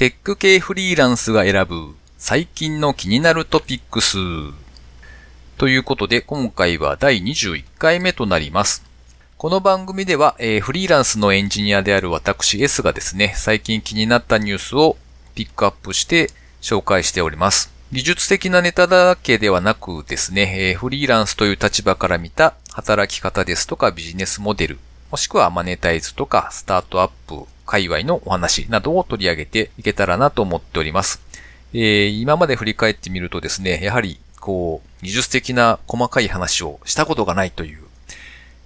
テック系フリーランスが選ぶ最近の気になるトピックス。ということで、今回は第21回目となります。この番組では、えー、フリーランスのエンジニアである私 S がですね、最近気になったニュースをピックアップして紹介しております。技術的なネタだけではなくですね、えー、フリーランスという立場から見た働き方ですとかビジネスモデル、もしくはマネタイズとかスタートアップ界隈のお話などを取り上げていけたらなと思っております。えー、今まで振り返ってみるとですね、やはりこう、技術的な細かい話をしたことがないという、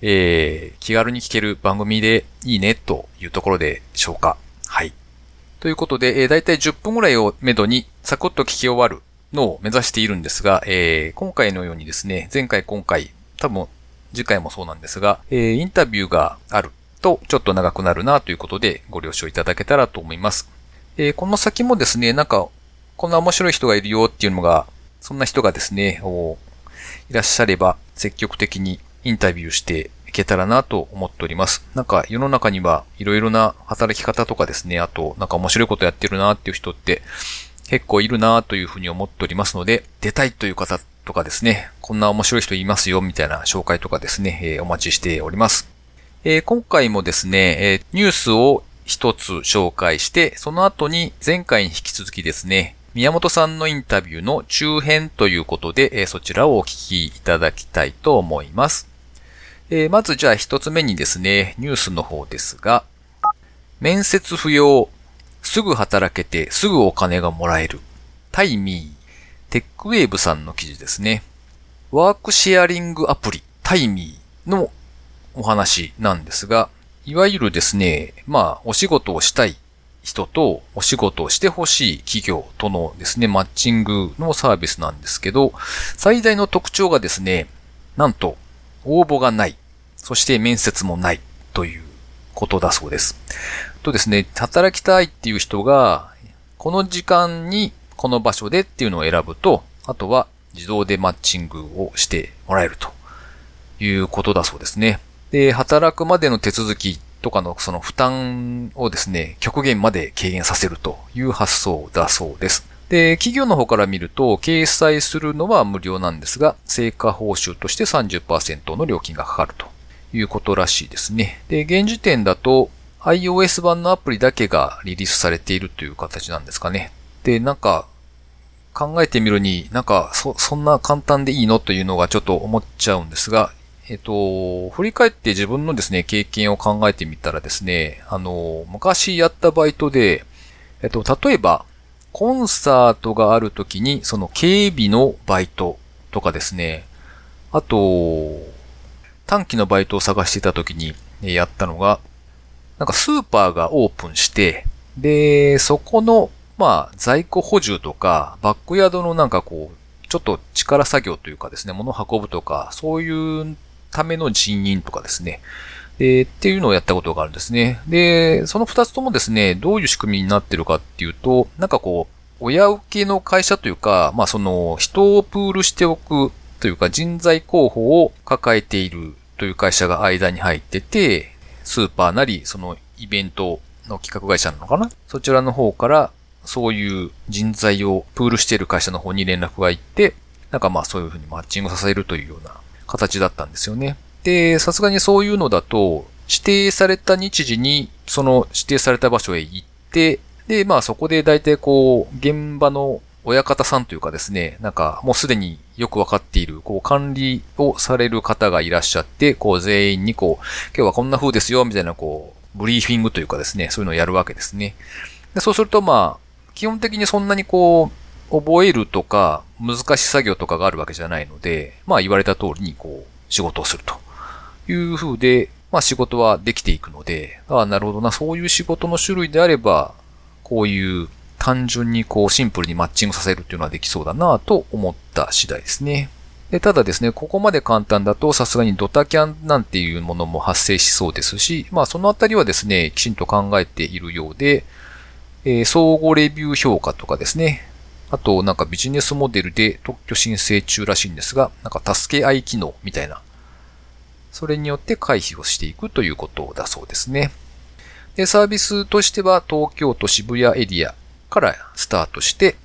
えー、気軽に聞ける番組でいいねというところでしょうか。はい。ということで、えー、だいたい10分ぐらいをめどにサクッと聞き終わるのを目指しているんですが、えー、今回のようにですね、前回今回、多分次回もそうなんですが、えー、インタビューがあるとちょっと長くなるなということでご了承いただけたらと思います。え、この先もですね、なんか、こんな面白い人がいるよっていうのが、そんな人がですね、いらっしゃれば積極的にインタビューしていけたらなと思っております。なんか世の中にはいろいろな働き方とかですね、あとなんか面白いことやってるなっていう人って結構いるなというふうに思っておりますので、出たいという方とかですね、こんな面白い人いますよみたいな紹介とかですね、え、お待ちしております。えー、今回もですね、えー、ニュースを一つ紹介して、その後に前回に引き続きですね、宮本さんのインタビューの中編ということで、えそちらをお聞きいただきたいと思います。えまずじゃあ一つ目にですね、ニュースの方ですが、面接不要、すぐ働けてすぐお金がもらえる。タイミー、テックウェーブさんの記事ですね。ワークシェアリングアプリ、タイミーのお話なんですが、いわゆるですね、まあ、お仕事をしたい人とお仕事をしてほしい企業とのですね、マッチングのサービスなんですけど、最大の特徴がですね、なんと、応募がない。そして面接もないということだそうです。とですね、働きたいっていう人が、この時間にこの場所でっていうのを選ぶと、あとは自動でマッチングをしてもらえるということだそうですね。で、働くまでの手続きとかのその負担をですね、極限まで軽減させるという発想だそうです。で、企業の方から見ると、掲載するのは無料なんですが、成果報酬として30%の料金がかかるということらしいですね。で、現時点だと iOS 版のアプリだけがリリースされているという形なんですかね。で、なんか、考えてみるになんか、そ、そんな簡単でいいの？というのがちょっと思っちゃうんですが、えっと、振り返って自分のですね、経験を考えてみたらですね、あの、昔やったバイトで、えっと、例えば、コンサートがある時に、その警備のバイトとかですね、あと、短期のバイトを探していた時にやったのが、なんかスーパーがオープンして、で、そこの、まあ、在庫補充とか、バックヤードのなんかこう、ちょっと力作業というかですね、物を運ぶとか、そういうための人員とかですね。えー、っていうのをやったことがあるんですね。で、その二つともですね、どういう仕組みになってるかっていうと、なんかこう、親受けの会社というか、まあその人をプールしておくというか人材候補を抱えているという会社が間に入ってて、スーパーなり、そのイベントの企画会社なのかな？そちらの方からそういう人材をプールしている会社の方に連絡が行って、なんかまあそういうふうにマッチングさせるというような形だったんですよね。で、さすがにそういうのだと、指定された日時に、その指定された場所へ行って、で、まあそこで大体こう、現場の親方さんというかですね、なんかもうすでによくわかっている、こう管理をされる方がいらっしゃって、こう全員にこう、今日はこんな風ですよ、みたいなこう、ブリーフィングというかですね、そういうのをやるわけですね。でそうするとまあ、基本的にそんなにこう、覚えるとか、難しい作業とかがあるわけじゃないので、まあ言われた通りにこう、仕事をするという風で、まあ仕事はできていくので、ああ、なるほどな、そういう仕事の種類であれば、こういう単純にこうシンプルにマッチングさせるっていうのはできそうだなと思った次第ですね。でただですね、ここまで簡単だとさすがにドタキャンなんていうものも発生しそうですし、まあそのあたりはですね、きちんと考えているようで、えー、相互レビュー評価とかですね、あと、なんかビジネスモデルで特許申請中らしいんですが、なんか助け合い機能みたいな。それによって回避をしていくということだそうですね。で、サービスとしては東京都渋谷エリアからスタートして、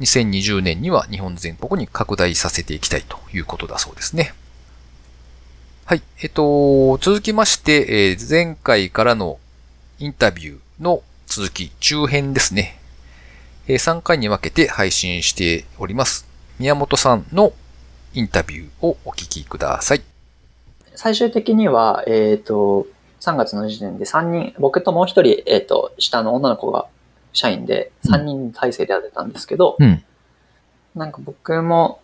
2020年には日本全国に拡大させていきたいということだそうですね。はい。えっと、続きまして、え、前回からのインタビューの続き、中編ですね。えー、3回に分けて配信しております。宮本さんのインタビューをお聞きください。最終的には、えっ、ー、と、3月の時点で3人、僕ともう一人、えっ、ー、と、下の女の子が社員で3人体制でやってたんですけど、うん、なんか僕も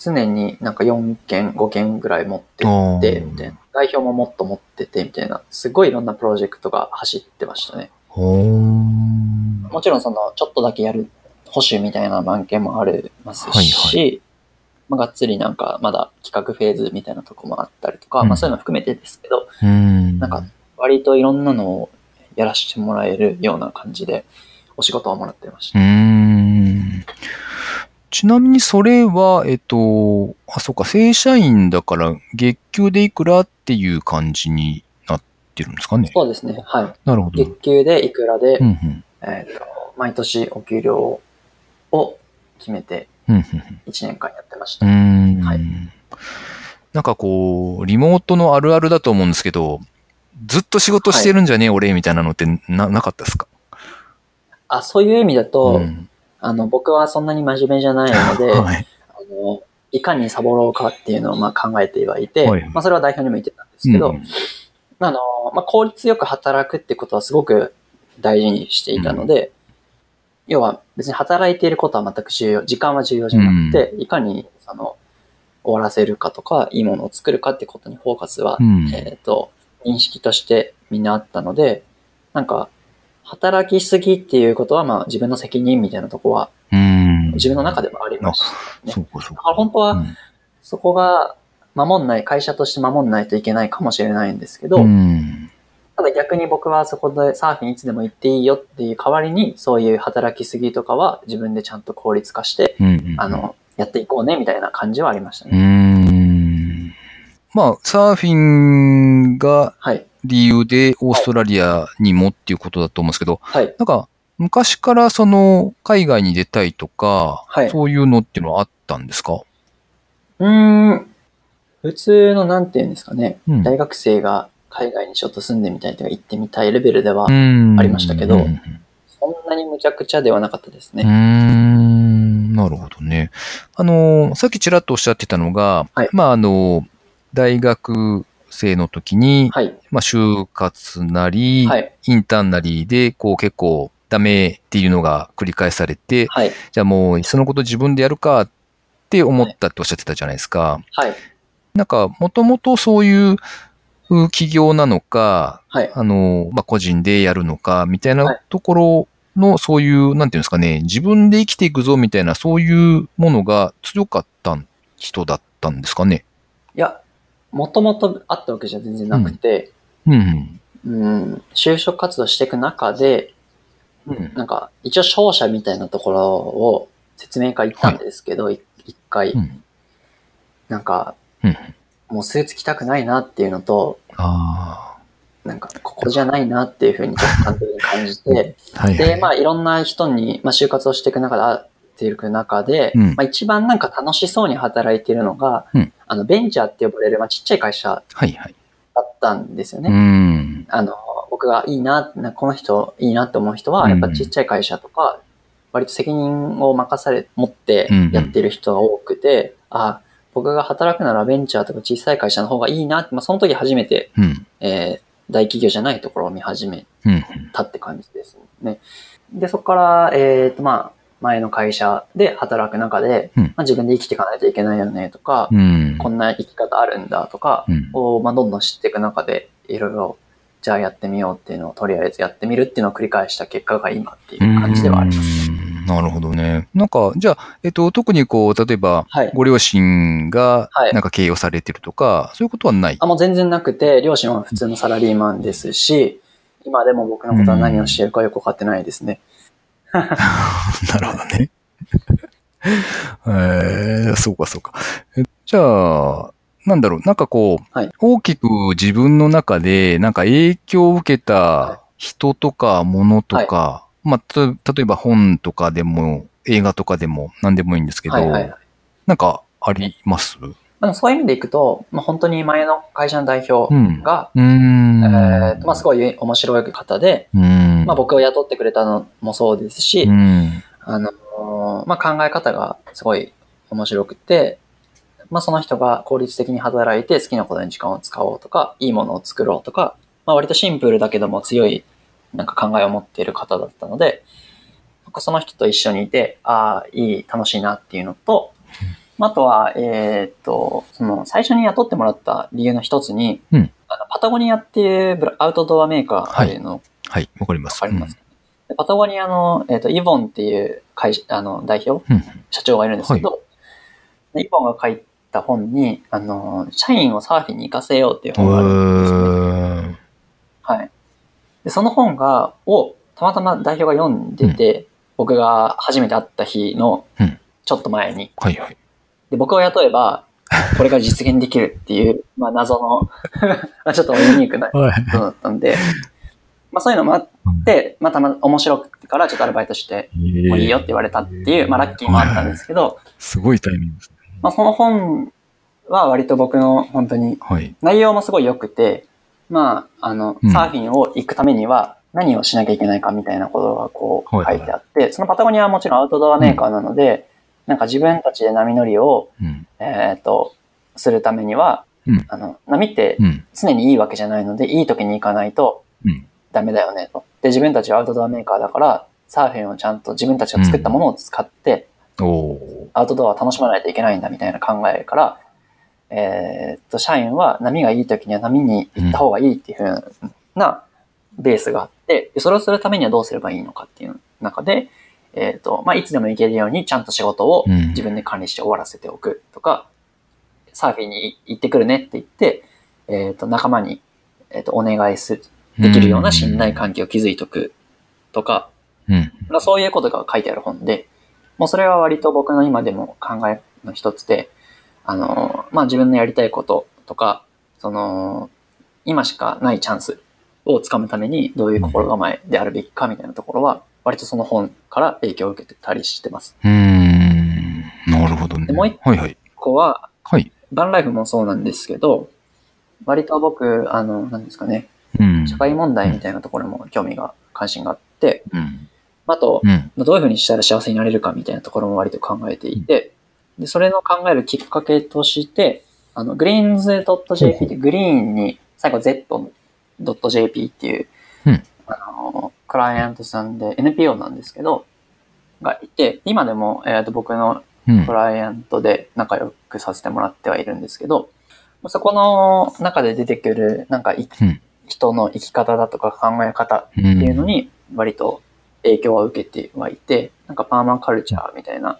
常になんか4件、5件ぐらい持ってって、みたいな。代表ももっと持ってて、みたいな。すごいいろんなプロジェクトが走ってましたね。もちろんその、ちょっとだけやる保守みたいな案件もありますし、はいはい、まあ、がっつりなんかまだ企画フェーズみたいなとこもあったりとか、うん、まあそういうの含めてですけど、んなんか割といろんなのをやらせてもらえるような感じで、お仕事をもらってました。ちなみにそれは、えっと、あ、そっか、正社員だから月給でいくらっていう感じになってるんですかね？そうですね。はい。なるほど。月給でいくらで、うんうん、えっ、と、毎年お給料を決めて、1年間やってました。はい。なんかこう、リモートのあるあるだと思うんですけど、ずっと仕事してるんじゃねえ、はい、俺、みたいなのってな、なかったですか？あ、そういう意味だと、うん、あの、僕はそんなに真面目じゃないので、はい、あの、いかにサボろうかっていうのをまあ考えてはいて、はい、まあそれは代表にも言ってたんですけど、うん、あの、まあ効率よく働くってことはすごく大事にしていたので、うん、要は別に働いていることは全く重要、時間は重要じゃなくて、うん、いかにその終わらせるかとか、いいものを作るかってことにフォーカスは、えっ、と、認識としてみんなあったので、なんか、働きすぎっていうことは、まあ自分の責任みたいなとこは、自分の中でもありましたね。そうかそうか。だから本当は、そこが守んない、会社として守んないといけないかもしれないんですけど、ただ逆に僕はそこでサーフィンいつでも行っていいよっていう代わりに、そういう働きすぎとかは自分でちゃんと効率化して、あの、やっていこうねみたいな感じはありましたね。まあ、サーフィンが、はい。理由でオーストラリアにもっていうことだと思うんですけど、はい。なんか、昔からその、海外に出たいとか、はい。そういうのっていうのはあったんですか？うん、普通のなんていうんですかね、うん、大学生が海外にちょっと住んでみたいとか行ってみたいレベルではありましたけど、そんなにむちゃくちゃではなかったですね。うん、なるほどね。あの、さっきちらっとおっしゃってたのが、はい、まああの、大学生の時に、はい、まあ、就活なり、はい、インターンなりで、こう結構ダメっていうのが繰り返されて、はい、じゃあもうそのこと自分でやるかって思ったっておっしゃってたじゃないですか。はい。なんか、もともとそういう企業なのか、はい、あの、まあ、個人でやるのか、みたいなところの、そういう、なんていうんですかね、自分で生きていくぞ、みたいな、そういうものが強かった人だったんですかね。いや、もともとあったわけじゃ全然なくて、うん。うん、就職活動していく中で、うん、なんか、一応商社みたいなところを説明会行ったんですけど、一、はい、回、うん、なんか、うん、もうスーツ着たくないなっていうのと、あなんか、ここじゃないなっていうふうにちょっと感じて、はい、で、まあ、いろんな人に、まあ、就活をしていく中で会っていく中で、うん、まあ、一番なんか楽しそうに働いているのが、うん、あの、ベンチャーって呼ばれる、まあ、ちっちゃい会社だったんですよね。はいはい、あの、僕がいいな、この人いいなって思う人は、やっぱちっちゃい会社とか、割と責任を任され、持ってやってる人が多くて、うんうん、あ、僕が働くならベンチャーとか小さい会社の方がいいなって、まあ、その時初めて、うん、えー、大企業じゃないところを見始めたって感じですね。で、そこから、えっ、ー、と、まあ、前の会社で働く中で、うん、まあ、自分で生きていかないといけないよねとか、うん、こんな生き方あるんだとかを、まあ、どんどん知っていく中で、いろいろ、じゃあやってみようっていうのをとりあえずやってみるっていうのを繰り返した結果が今っていう感じではあります。なるほどね。なんか、じゃあ、えっと、特にこう、例えば、ご両親が、なんか経営をされてるとか、はい、そういうことはない？あ、もう全然なくて、両親は普通のサラリーマンですし、今でも僕のことは何をしているかよくわかってないですね。なるほどね。えー、そうかそうか。じゃあ、なんだろう、なんかこう、はい、大きく自分の中で、なんか影響を受けた人とか物とか、まあ、例えば本とかでも、映画とかでも何でもいいんですけど、はいはいはい、なんかあります？そういう意味でいくと、まあ、本当に前の会社の代表が、うん、えーまあ、すごい面白い方で、まあ、僕を雇ってくれたのもそうですし、あのまあ、考え方がすごい面白くて、まあ、その人が効率的に働いて好きなことに時間を使おうとか、いいものを作ろうとか、まあ、割とシンプルだけども強いなんか考えを持っている方だったので、その人と一緒にいて、ああ、いい、楽しいなっていうのと、あとは、えっ、と、その、最初に雇ってもらった理由の一つに、うん、あのパタゴニアっていうアウトドアメーカーの、はい、わ、かります。わかります。うん、パタゴニアの、えっ、と、イボンっていう会あの代表、うん、社長がいるんですけど、はい、イボンが書いた本に、あの、社員をサーフィンに行かせようっていう本があるんですね。はい。で、その本が、を、たまたま代表が読んでて、僕が初めて会った日の、ちょっと前に、はいはい。で、僕を雇えば、これが実現できるっていう、まあ謎の ちょっとユニークなことだったんで、まあそういうのもあって、まあたま面白くてからちょっとアルバイトして、もういいよって言われたっていう、まあラッキーもあったんですけど、すごいタイミングですね。まあその本は割と僕の本当に、内容もすごい良くて、まあ、あの、サーフィンを行くためには何をしなきゃいけないかみたいなことがこう書いてあって、そのパタゴニアはもちろんアウトドアメーカーなので、なんか自分たちで波乗りを、うん、えっ、と、するためには、うん、あの、波って常にいいわけじゃないので、いい時に行かないとダメだよねと。で、自分たちはアウトドアメーカーだから、サーフィンをちゃんと自分たちが作ったものを使って、うん、アウトドアを楽しまないといけないんだみたいな考えから、えー、っと、社員は波がいい時には波に行った方がいいっていうふうなベースがあって、それをするためにはどうすればいいのかっていう中で、えっ、ー、と、まあ、いつでも行けるようにちゃんと仕事を自分で管理して終わらせておくとか、うん、サーフィンに行ってくるねって言って、えっ、ー、と、仲間に、えっ、と、お願いする、できるような信頼関係を築いておくとか、うん、そういうことが書いてある本で、もうそれは割と僕の今でも考えの一つで、あの、まあ、自分のやりたいこととか、その、今しかないチャンスをつかむためにどういう心構えであるべきかみたいなところは、割とその本から影響を受けてたりしてます。うん。なるほどね。もう一個は、はい。バンライフもそうなんですけど、割と僕、あの、何ですかね、うん、社会問題みたいなところも興味が、関心があって、うん、あと、うん、どういうふうにしたら幸せになれるかみたいなところも割と考えていて、で、それの考えるきっかけとして、あの、greens.jp ってグリーンに最後 z.jp っていう、あの、クライアントさんで NPO なんですけど、がいて、今でも、えー、と僕のクライアントで仲良くさせてもらってはいるんですけど、うん、そこの中で出てくる、なんか、うん、人の生き方だとか考え方っていうのに、割と影響は受けてはいて、なんかパーマンカルチャーみたいな、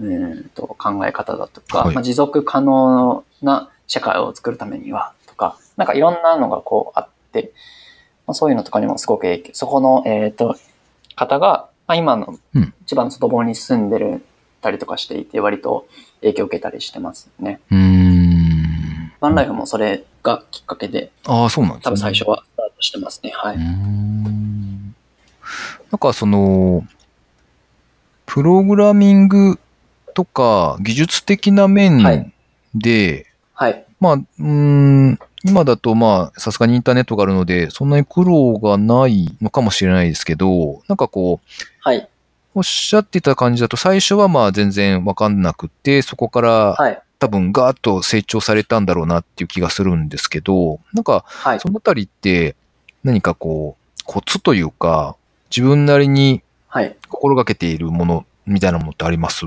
うんと考え方だとか、はい、まあ、持続可能な社会を作るためにはとか、なんかいろんなのがこうあって、まあ、そういうのとかにもすごく影響、そこの、えっ、ー、と、方が、まあ、今の千葉の外房に住んでるたりとかしていて、割と影響を受けたりしてますね。うん。ワンライフもそれがきっかけで、ああ、そうなんですね。多分最初はスタートしてますね。はい。んなんかその、プログラミングとか技術的な面で、はい。はい、まあ、うん、今だとまあ、さすがにインターネットがあるので、そんなに苦労がないのかもしれないですけど、なんかこう、はい。おっしゃってた感じだと、最初はまあ全然わかんなくて、そこから、はい。多分ガーッと成長されたんだろうなっていう気がするんですけど、なんか、そのあたりって何かこう、コツというか、自分なりに心がけているものみたいなものってあります、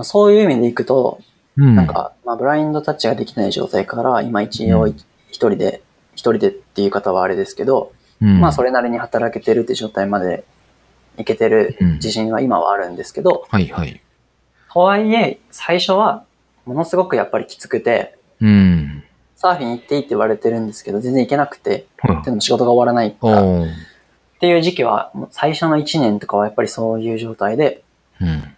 まあ、そういう意味でいくと、うん、なんか、まあ、ブラインドタッチができない状態から、今一応一人で、一人でっていう方はあれですけど、うん、まあそれなりに働けてるって状態までいけてる自信は今はあるんですけど、はいはい。とはいえ、最初はものすごくやっぱりきつくて、うん、サーフィン行っていいって言われてるんですけど、全然行けなくて、でも仕事が終わらないからっていう時期は、最初の1年とかはやっぱりそういう状態で、うん、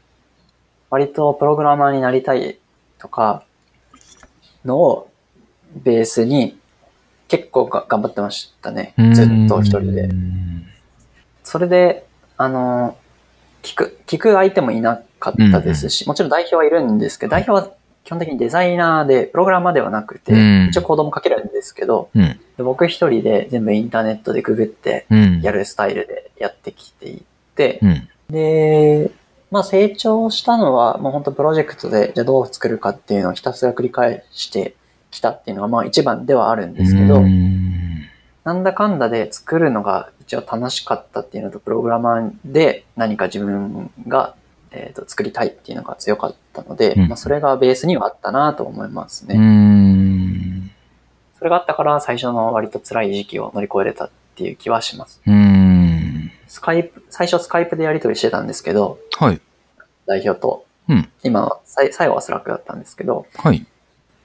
割とプログラマーになりたいとかのをベースに結構が頑張ってましたね。ずっと一人で。それで、あの、聞く、聞く相手もいなかったですし、もちろん代表はいるんですけど、代表は基本的にデザイナーで、プログラマーではなくて、うん、一応コードも書けるんですけど、うん、僕一人で全部インターネットでググってやるスタイルでやってきていて、うん、で、まあ成長したのは、もう本当プロジェクトで、じゃあどう作るかっていうのをひたすら繰り返してきたっていうのが、まあ一番ではあるんですけど、なんだかんだで作るのが一応楽しかったっていうのと、プログラマーで何か自分が、えー、と作りたいっていうのが強かったので、うん、まあ、それがベースにはあったなと思いますね。それがあったから最初の割と辛い時期を乗り越えれたっていう気はします。 Skype、最初 Skypeでやり取りしてたんですけど、はい。代表と。うん。今、最後は Slack だったんですけど、はい。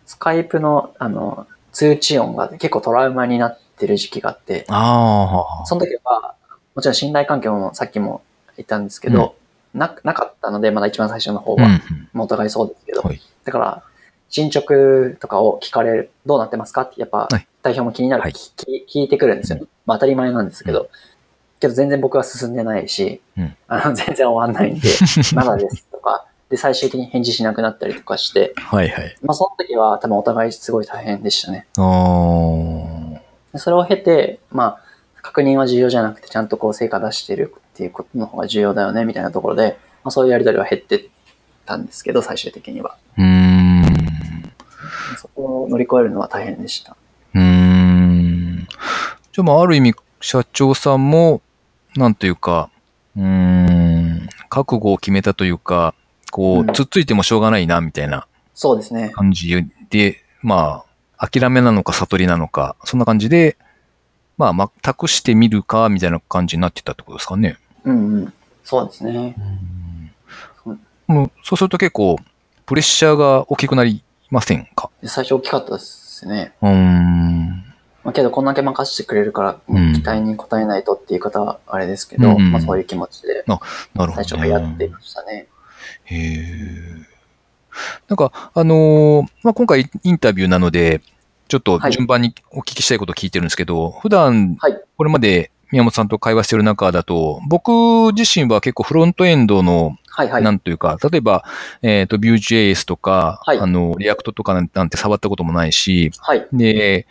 Skypeの、あの、通知音が結構トラウマになってる時期があって、ああ。その時は、もちろん信頼関係もさっきも言ったんですけど、うん、な、なかったので、まだ一番最初の方は、うん、もうお互いそうですけど、はい、だから、進捗とかを聞かれる、どうなってますかって、やっぱ、代表も気になる、はい、聞いてくるんですよ、まあ当たり前なんですけど、けど全然僕は進んでないし、うん、あの全然終わんないんで、まだですとか、で、最終的に返事しなくなったりとかして、はいはい。まあその時は多分お互いすごい大変でしたね。あそれを経て、まあ、確認は重要じゃなくて、ちゃんとこう成果出してるっていうことの方が重要だよね、みたいなところで、まあそういうやりとりは減ってたんですけど、最終的には。うん。そこを乗り越えるのは大変でした。うん。じゃあまあある意味、社長さんも、なんというか、うん、覚悟を決めたというか、こう、つっついてもしょうがないな、みたいな。そうですね。感じで、まあ、諦めなのか悟りなのか、そんな感じで、まあ、ま、託してみるか、みたいな感じになってたってことですかね。うんうん。そうですね。うん、もうそうすると結構、プレッシャーが大きくなりませんか？最初大きかったですね。うん。まあ、けど、こんだけ任せてくれるから、期待に応えないとっていう方はあれですけど、うん、まあそういう気持ちで、最初からやっていましたね。へえ。なんか、あのー、まあ、今回インタビューなので、ちょっと順番にお聞きしたいことを聞いてるんですけど、はい、普段、これまで宮本さんと会話してる中だと、僕自身は結構フロントエンドの、はいはい、なんというか、例えば、えっ、ー、と、Vue.js とか、はい、あの、 React とかなんて触ったこともないし、はい、で、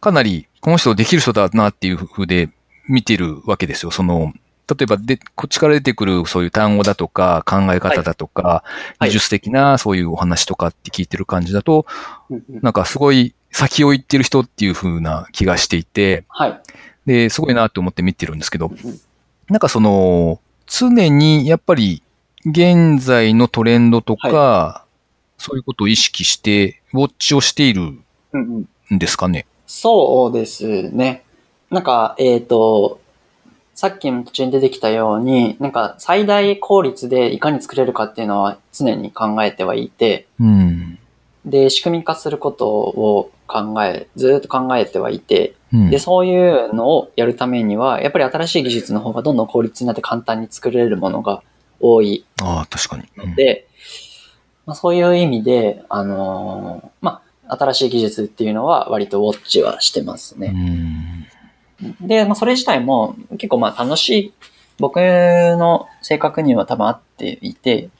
かなり、この人できる人だなっていう風で見てるわけですよ。その、例えばで、こっちから出てくるそういう単語だとか考え方だとか、はい、技術的なそういうお話とかって聞いてる感じだと、はい、なんかすごい先を行ってる人っていう風な気がしていて、はい、で、すごいなって思って見てるんですけど、なんかその、常にやっぱり現在のトレンドとか、はい、そういうことを意識して、ウォッチをしているんですかね。そうですね。なんか、えっ、ー、と、さっきも途中に出てきたように、なんか最大効率でいかに作れるかっていうのは常に考えてはいて、うん、で、仕組み化することを考え、ずっと考えてはいて、うん、で、そういうのをやるためには、やっぱり新しい技術の方がどんどん効率になって簡単に作れるものが多い。ああ、確かに。ので、まあ、そういう意味で、あのー、まあ、新しい技術っていうのは割とウォッチはしてますね。で、まあ、それ自体も結構まあ楽しい、僕の性格には多分合っていて、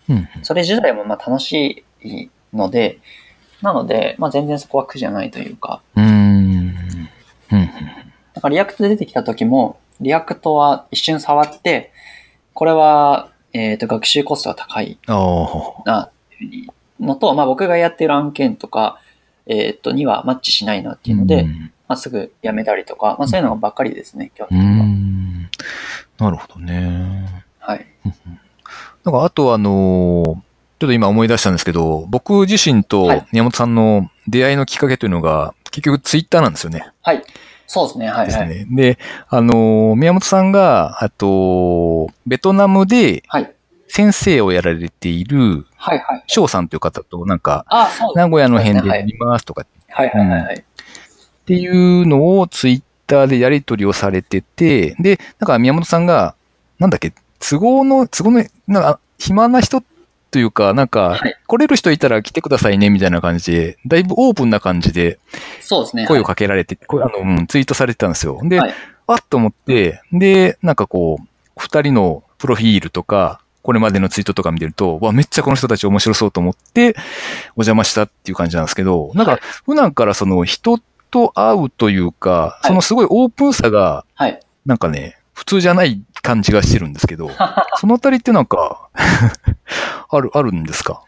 それ自体もまあ楽しいので、なので、まあ全然そこは苦じゃないというか。うん。だから React で出てきた時も、 React は一瞬触って、これは、えっ、ー、と、学習コストが高いな、っていうのと、まあ僕がやってる案件とか、えっ、ー、と、にはマッチしないなっていうので、まあ、すぐ辞めたりとか、まあ、そういうのばっかりですね、今日は。なるほどね。はい。なんか、あとあのー、ちょっと今思い出したんですけど、僕自身と宮本さんの出会いのきっかけというのが、結局ツイッターなんですよね。はい。そうですね、はい、はい。ですね。で、あのー、宮本さんが、あと、ベトナムで、はい。先生をやられている、はいはい。翔さんという方と、なんか、あそう名古屋の辺で見ますとか、はいはいはい、はい。っていうのをツイッターでやり取りをされてて、で、なんか宮本さんが、なんだっけ、都合の、都合の、なんか、暇な人というか、なんか、来れる人いたら来てくださいね、みたいな感じで、だいぶオープンな感じで、そうですね。声をかけられて、はい、あの、ツイートされてたんですよ。で、はい、あっと思って、で、なんかこう、二人のプロフィールとか、これまでのツイートとか見てると、わ、めっちゃこの人たち面白そうと思って、お邪魔したっていう感じなんですけど、なんか、普段からその人と会うというか、そのすごいオープンさが、なんかね、普通じゃない感じがしてるんですけど、そのあたりってなんか ある、あるんですか？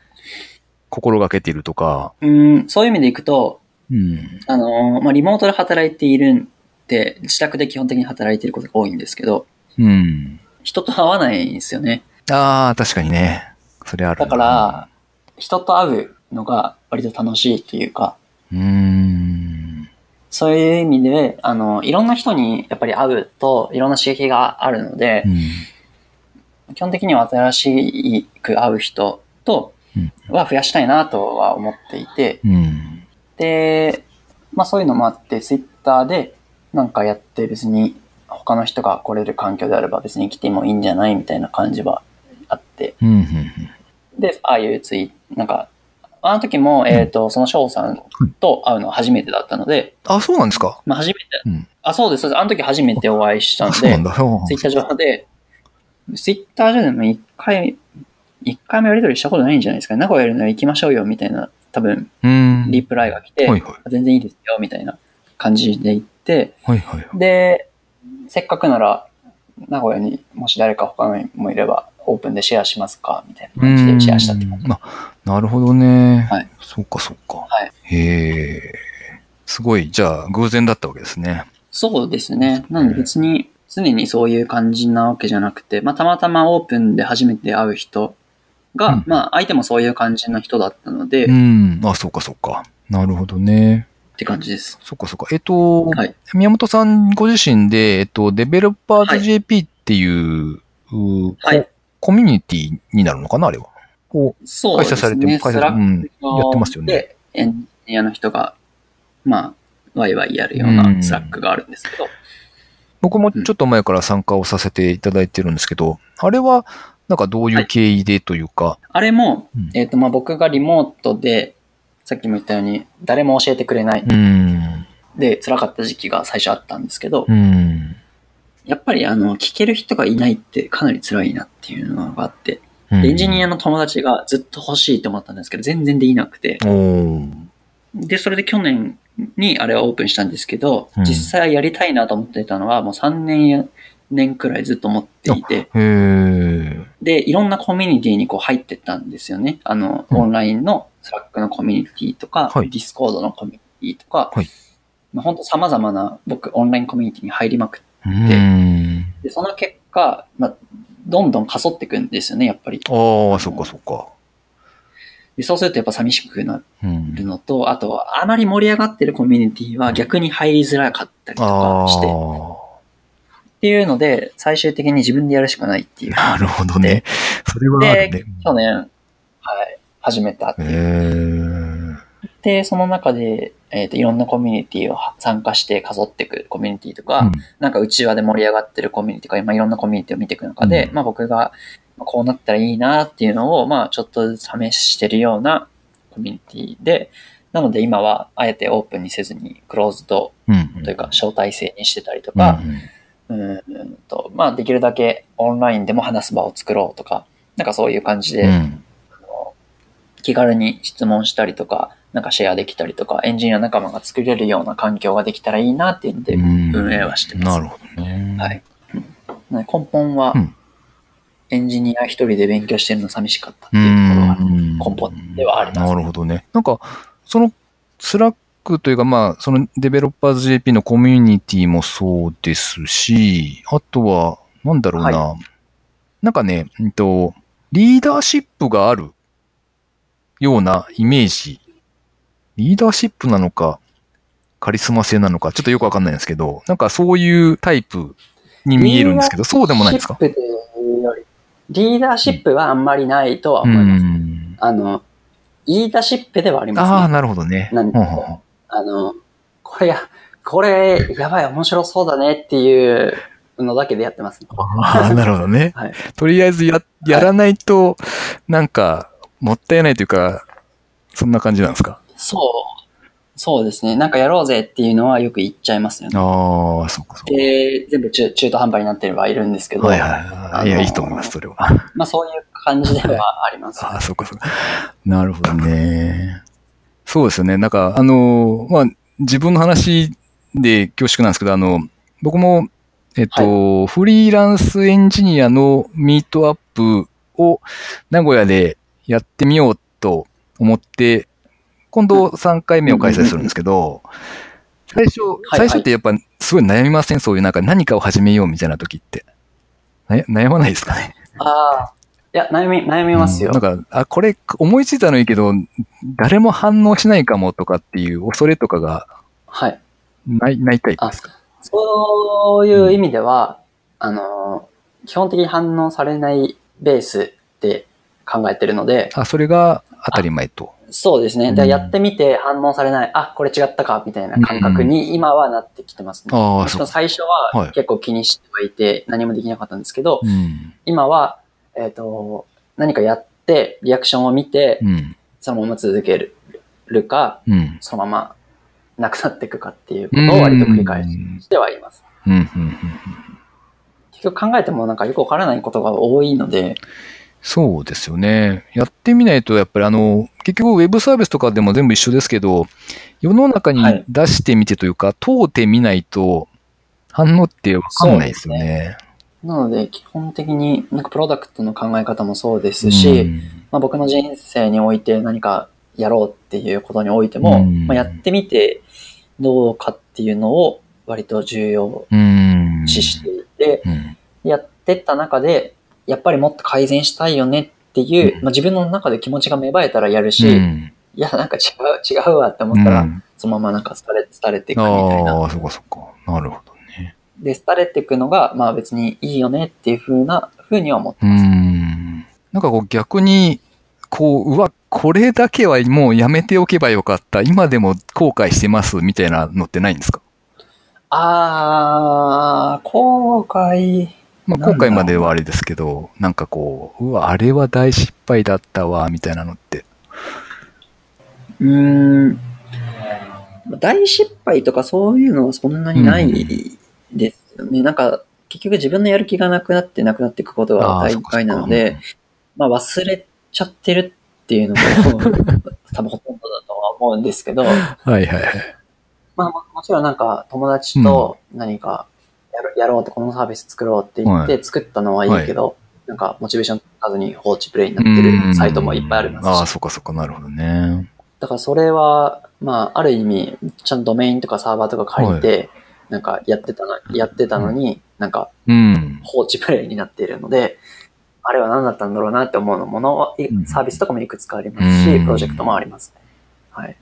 心がけているとか。うん、そういう意味でいくと、うん、あの、まあ、リモートで働いているんで、自宅で基本的に働いていることが多いんですけど、うん、人と会わないんですよね。ああ、確かにね。それある。だから、人と会うのが割と楽しいというか、うん。そういう意味で、あの、いろんな人にやっぱり会うと、いろんな刺激があるので、うん、基本的には新しく会う人とは増やしたいなとは思っていて、うん、で、まあそういうのもあって、ツイッターでなんかやって別に他の人が来れる環境であれば別に来てもいいんじゃないみたいな感じはあって、で、ああいうツイなんか、あの時も、えっ、ー、と、その翔さんと会うのは初めてだったので。あ、そうなんですか？まあ初めて。うん、あ、そうです。あの時初めてお会いしたんで、ツイッター上で、ツイッター上でも一回、一回もやり取りしたことないんじゃないですか、ね。名古屋やるなら行きましょうよ、みたいな、多分、リプライが来て、はいはい、全然いいですよ、みたいな感じで言って、はいはいはい、で、せっかくなら、名古屋にもし誰か他のもいれば、オープンでシェアしますか？みたいな感じでシェアしたって感じ。あ、なるほどね。はい。そっかそっか。はい。へえ。すごい、じゃあ、偶然だったわけですね。そうですね。なんで別に、常にそういう感じなわけじゃなくて、まあ、たまたまオープンで初めて会う人が、うん、まあ、相手もそういう感じの人だったので。うん。あ、そうかそうか。なるほどね。って感じです。そっかそっか。えっと、はい、宮本さんご自身で、えっと、 Developers JP っていう、はい、コミュニティになるのかなあれは。こう、そうですね。開催されて、開催、うん、やってますよね。で、エンジニアの人が、まあ、ワイワイやるような Slack があるんですけど。僕もちょっと前から参加をさせていただいてるんですけど、うん、あれは、なんかどういう経緯でというか？はい、あれも、うん、えっ、ー、と、まあ僕がリモートで、さっきも言ったように、誰も教えてくれない。うん、で、辛かった時期が最初あったんですけど、うん、やっぱりあの、聞ける人がいないってかなり辛いなっていうのがあって、エンジニアの友達がずっと欲しいと思ったんですけど、全然できなくて。で、それで去年にあれはオープンしたんですけど、実際やりたいなと思ってたのはもう3年、年くらいずっと思っていて、で、いろんなコミュニティにこう入ってったんですよね。あの、オンラインの Slack のコミュニティとか、 Discord のコミュニティとか、はい、まあ、本当様々な僕オンラインコミュニティに入りまくって、でその結果、まあ、どんどん過疎っていくんですよね、やっぱり。ああ、そっかそっか。でそうするとやっぱ寂しくなるのと、うん、あとはあまり盛り上がってるコミュニティは逆に入りづらかったりとかして、っていうので、最終的に自分でやるしかないっていう。なるほどね。それはあるね。で、去年、はい、始めたっていう。で、その中で、えっ、ー、と、いろんなコミュニティを参加してかぞっていくコミュニティとか、うん、なんか内輪で盛り上がってるコミュニティとか、まあ、いろんなコミュニティを見ていく中で、うん、まあ僕がこうなったらいいなっていうのを、まあちょっと試してるようなコミュニティで、なので今はあえてオープンにせずにクローズドというか招待制にしてたりとか、うん、うんと、まあできるだけオンラインでも話す場を作ろうとか、なんかそういう感じで、うん、気軽に質問したりとか、なんかシェアできたりとか、エンジニア仲間が作れるような環境ができたらいいなっていうんで、運営はしてます。なるほどね。はい。根本は、エンジニア一人で勉強してるの寂しかったっていうところが根本ではあります、ね、なるほどね。なんか、その Slack というか、まあ、そのデベロッパーズ JP のコミュニティもそうですし、あとは、なんだろうな、はい、なんかね、えっと、リーダーシップがあるようなイメージリーダーシップなのか、カリスマ性なのか、ちょっとよくわかんないんですけど、なんかそういうタイプに見えるんですけど、そうでもないですか？リーダーシップはあんまりないとは思います。あの、リーダーシップではありますね。ああ、なるほどね。なんであの、これや、これ、やばい、面白そうだねっていうのだけでやってます、ね。ああ、なるほどね。はい、とりあえずや、やらないと、なんか、もったいないというか、そんな感じなんですか？そう。そうですね。なんかやろうぜっていうのはよく言っちゃいますよね。ああ、そっかそっか。で、全部中中途半端になってればいるんですけど。はいはいはい。いや、いいと思います、それは。まあそういう感じではあります、ああ、そっかそっか。なるほどね。そうですよね。なんか、あの、まあ、自分の話で恐縮なんですけど、あの、僕も、えっと、はい、フリーランスエンジニアのミートアップを名古屋でやってみようと思って、今度3回目を開催するんですけど、最初、最初ってやっぱすごい悩みません？そういうなんか何かを始めようみたいな時って。悩まないですかね？ああ。いや、悩み、悩みますよ。うん、なんか、あ、これ思いついたのいいけど、誰も反応しないかもとかっていう恐れとかが、はい。ない、ないタイプですかそういう意味では、うん、あの、基本的に反応されないベースで考えてるので。あ、それが当たり前と。そうですね。で、やってみて反応されない、あ、これ違ったか、みたいな感覚に今はなってきてますね。う。ん、最初は結構気にしてはいて、何もできなかったんですけど、今は、えっ、ー、と、何かやって、リアクションを見て、そのまま続けるか、そのままなくなっていくかっていうことを割と繰り返してはいます。結局考えてもなんかよくわからないことが多いので、そうですよね。やってみないと、やっぱりあの、結局ウェブサービスとかでも全部一緒ですけど、世の中に出してみてというか、はい、通ってみないと反応ってわかんないですよね。ね。なので、基本的になんかプロダクトの考え方もそうですし、うん、まあ、僕の人生において何かやろうっていうことにおいても、うん、まあ、やってみてどうかっていうのを割と重要視していて、うん、やってった中で、やっぱりもっと改善したいよねっていう、まあ、自分の中で気持ちが芽生えたらやるし、いや、なんか違う、違うわって思ったら、そのままなんか廃れ、廃れていくみたいな。ああ、そっかそっか。なるほどね。で、廃れていくのが、まあ別にいいよねっていうふうな、ふうには思ってます。うん。なんかこう逆に、こう、うわ、これだけはもうやめておけばよかった。今でも後悔してますみたいなのってないんですか？あー、後悔。まあ、今回まではあれですけど、なんかこう、うわ、あれは大失敗だったわ、みたいなのって。うーん。大失敗とかそういうのはそんなにないですよね。うん、なんか、結局自分のやる気がなくなってなくなっていくことが大概なので、まあ忘れちゃってるっていうのも 多分ほとんどだとは思うんですけど、はいはいはい。まあもちろんなんか友達と何かやろやろうとこのサービス作ろうって言って作ったのはいいけど、はい、なんかモチベーションつかずに放置プレイになってるサイトもいっぱいありますし。ああ、そっかそっか、なるほどね。だからそれは、まあ、ある意味、ちゃんとドメインとかサーバーとか借りて、はい、なんかやってたの、やってたのに、なんか、放置プレイになっているので、あれは何だったんだろうなって思うのものは、サービスとかもいくつかありますし、プロジェクトもありますね。はい。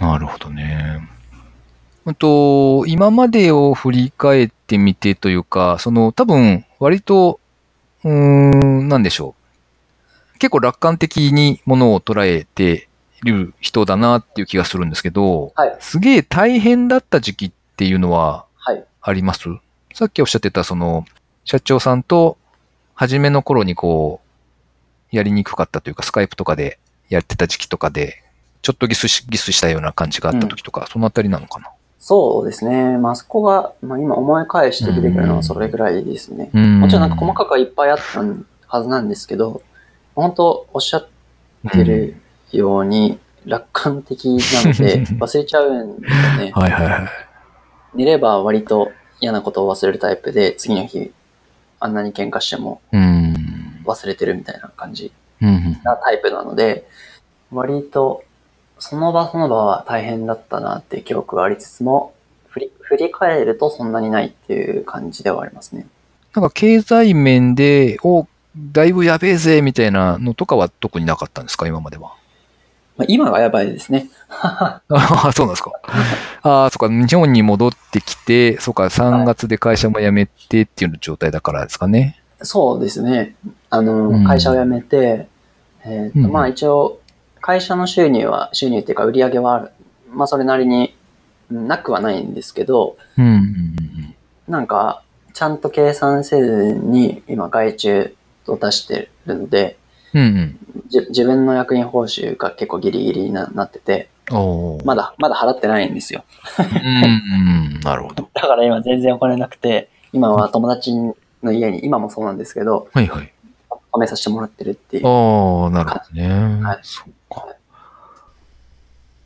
なるほどね。と、今までを振り返ってみてというか、その多分割と、うーん、なんでしょう。結構楽観的にものを捉えている人だなっていう気がするんですけど、はい、すげえ大変だった時期っていうのはあります、はい、さっきおっしゃってたその社長さんと初めの頃にこう、やりにくかったというか、スカイプとかでやってた時期とかで、ちょっとギスしギスしたような感じがあった時とか、うん、そのあたりなのかな？そうですね。まあ、そこが、まあ、今思い返してきてくるのはそれぐらいですね。もちろんなんか細かくはいっぱいあったはずなんですけど、本当おっしゃってるように楽観的なので 忘れちゃうんですよね。はいはいはい。寝れば割と嫌なことを忘れるタイプで、次の日あんなに喧嘩しても忘れてるみたいな感じなタイプなので、割とその場その場は大変だったなっていう記憶がありつつも、振り、振り返るとそんなにないっていう感じではありますね。なんか経済面で、お、だいぶやべえぜみたいなのとかは特になかったんですか、今までは。まあ、今がやばいですね。あ あ、そうなんですか。ああ、そっか、日本に戻ってきて、そっか、3月で会社も辞めてっていう状態だからですかね。そうですね。あの、会社を辞めて、えっ、ー、と、うん、まあ一応、会社の収入は、収入っていうか売り上げはある。まあそれなりになくはないんですけど、うん、なんか、ちゃんと計算せずに今外注を出してるので、うんうん、自分の役員報酬が結構ギリギリになってて、まだ、まだ払ってないんですよ。うん、なるほど。だから今全然お金なくて、今は友達の家に、今もそうなんですけど、はいはい。おめさせてもらってるっていう。ああ、なるほどね。はい。そうか。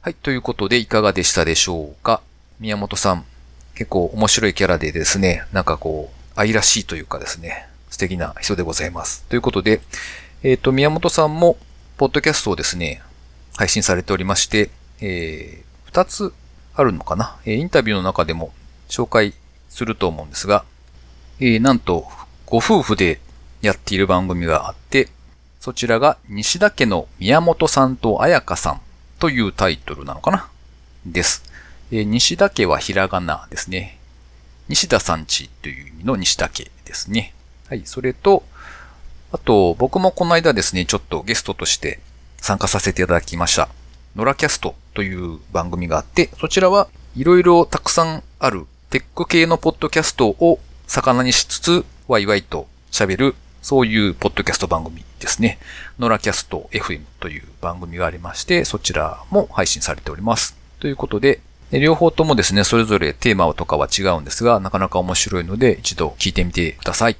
はい、ということでいかがでしたでしょうか？宮本さん、結構面白いキャラでですね、なんかこう、愛らしいというかですね、素敵な人でございます。ということで、えっ、ー、と、宮本さんも、ポッドキャストをですね、配信されておりまして、えー、二つあるのかな、えー、インタビューの中でも紹介すると思うんですが、えー、なんと、ご夫婦でやっている番組があって、そちらが西田家の宮本さんと彩香さんというタイトルなのかな？です。え、西田家はひらがなですね。西田さんちという意味の西田家ですね。はい、それと、あと、僕もこの間ですね、ちょっとゲストとして参加させていただきました。ノラキャストという番組があって、そちらはいろいろたくさんあるテック系のポッドキャストを魚にしつつ、ワイワイと喋る、そういうポッドキャスト番組ですね。ノラキャスト FM という番組がありまして、そちらも配信されております。ということで、両方ともですね、それぞれテーマとかは違うんですが、なかなか面白いので、一度聞いてみてください。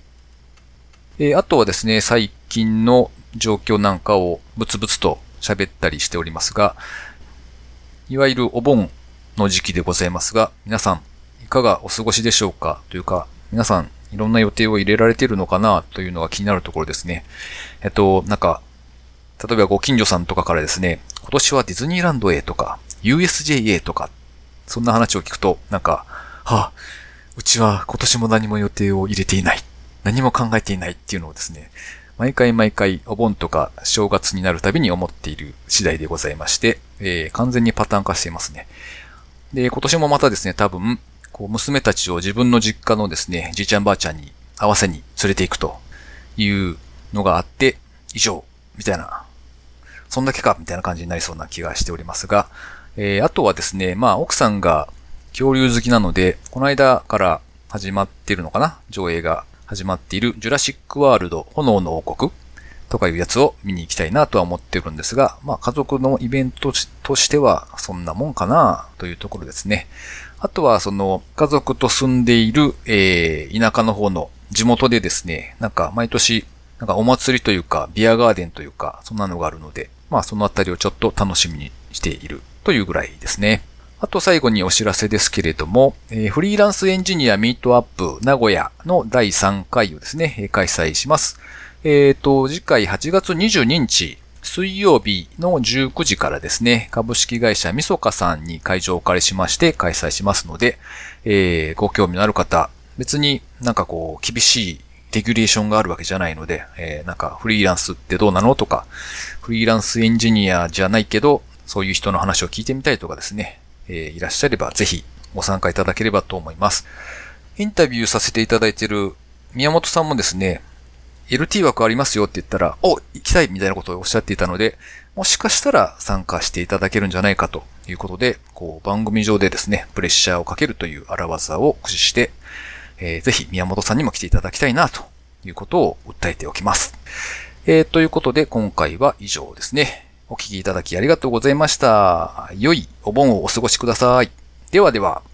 えー、あとはですね、最近の状況なんかをブツブツと喋ったりしておりますが、いわゆるお盆の時期でございますが、皆さん、いかがお過ごしでしょうか？というか、皆さん、いろんな予定を入れられてるのかなというのが気になるところですね。えっと、なんか、例えばご近所さんとかからですね、今年はディズニーランドへとか、USJA とか、そんな話を聞くと、なんか、はあ、うちは今年も何も予定を入れていない。何も考えていないっていうのをですね、毎回毎回お盆とか正月になるたびに思っている次第でございまして、えー、完全にパターン化していますね。で、今年もまたですね、多分、こう、娘たちを自分の実家のですね、じいちゃんばあちゃんに合わせに連れて行くというのがあって、以上、みたいな、そんだけか、みたいな感じになりそうな気がしておりますが、えー、あとはですね、まあ、奥さんが恐竜好きなので、この間から始まってるのかな上映が始まっているジュラシックワールド炎の王国とかいうやつを見に行きたいなとは思ってるんですが、まあ家族のイベントとしてはそんなもんかなというところですね。あとはその家族と住んでいる、えー、田舎の方の地元でですね、なんか毎年なんかお祭りというかビアガーデンというかそんなのがあるので、まあそのあたりをちょっと楽しみにしているというぐらいですね。あと最後にお知らせですけれども、えー、フリーランスエンジニアミートアップ名古屋の第3回をですね、開催します。えっ、ー、と、次回8月22日、水曜日の19時からですね、株式会社みそかさんに会場をお借りしまして開催しますので、えー、ご興味のある方、別になんかこう、厳しいレギュレーションがあるわけじゃないので、えー、なんかフリーランスってどうなのとか、フリーランスエンジニアじゃないけど、そういう人の話を聞いてみたいとかですね、えー、いらっしゃればぜひご参加いただければと思います。インタビューさせていただいている宮本さんもですね、LT 枠ありますよって言ったら、お、行きたいみたいなことをおっしゃっていたので、もしかしたら参加していただけるんじゃないかということで、こう番組上でですね、プレッシャーをかけるという荒技を駆使して、えー、ぜひ宮本さんにも来ていただきたいなということを訴えておきます。えー、ということで今回は以上ですね。お聞きいただきありがとうございました。良いお盆をお過ごしください。ではでは。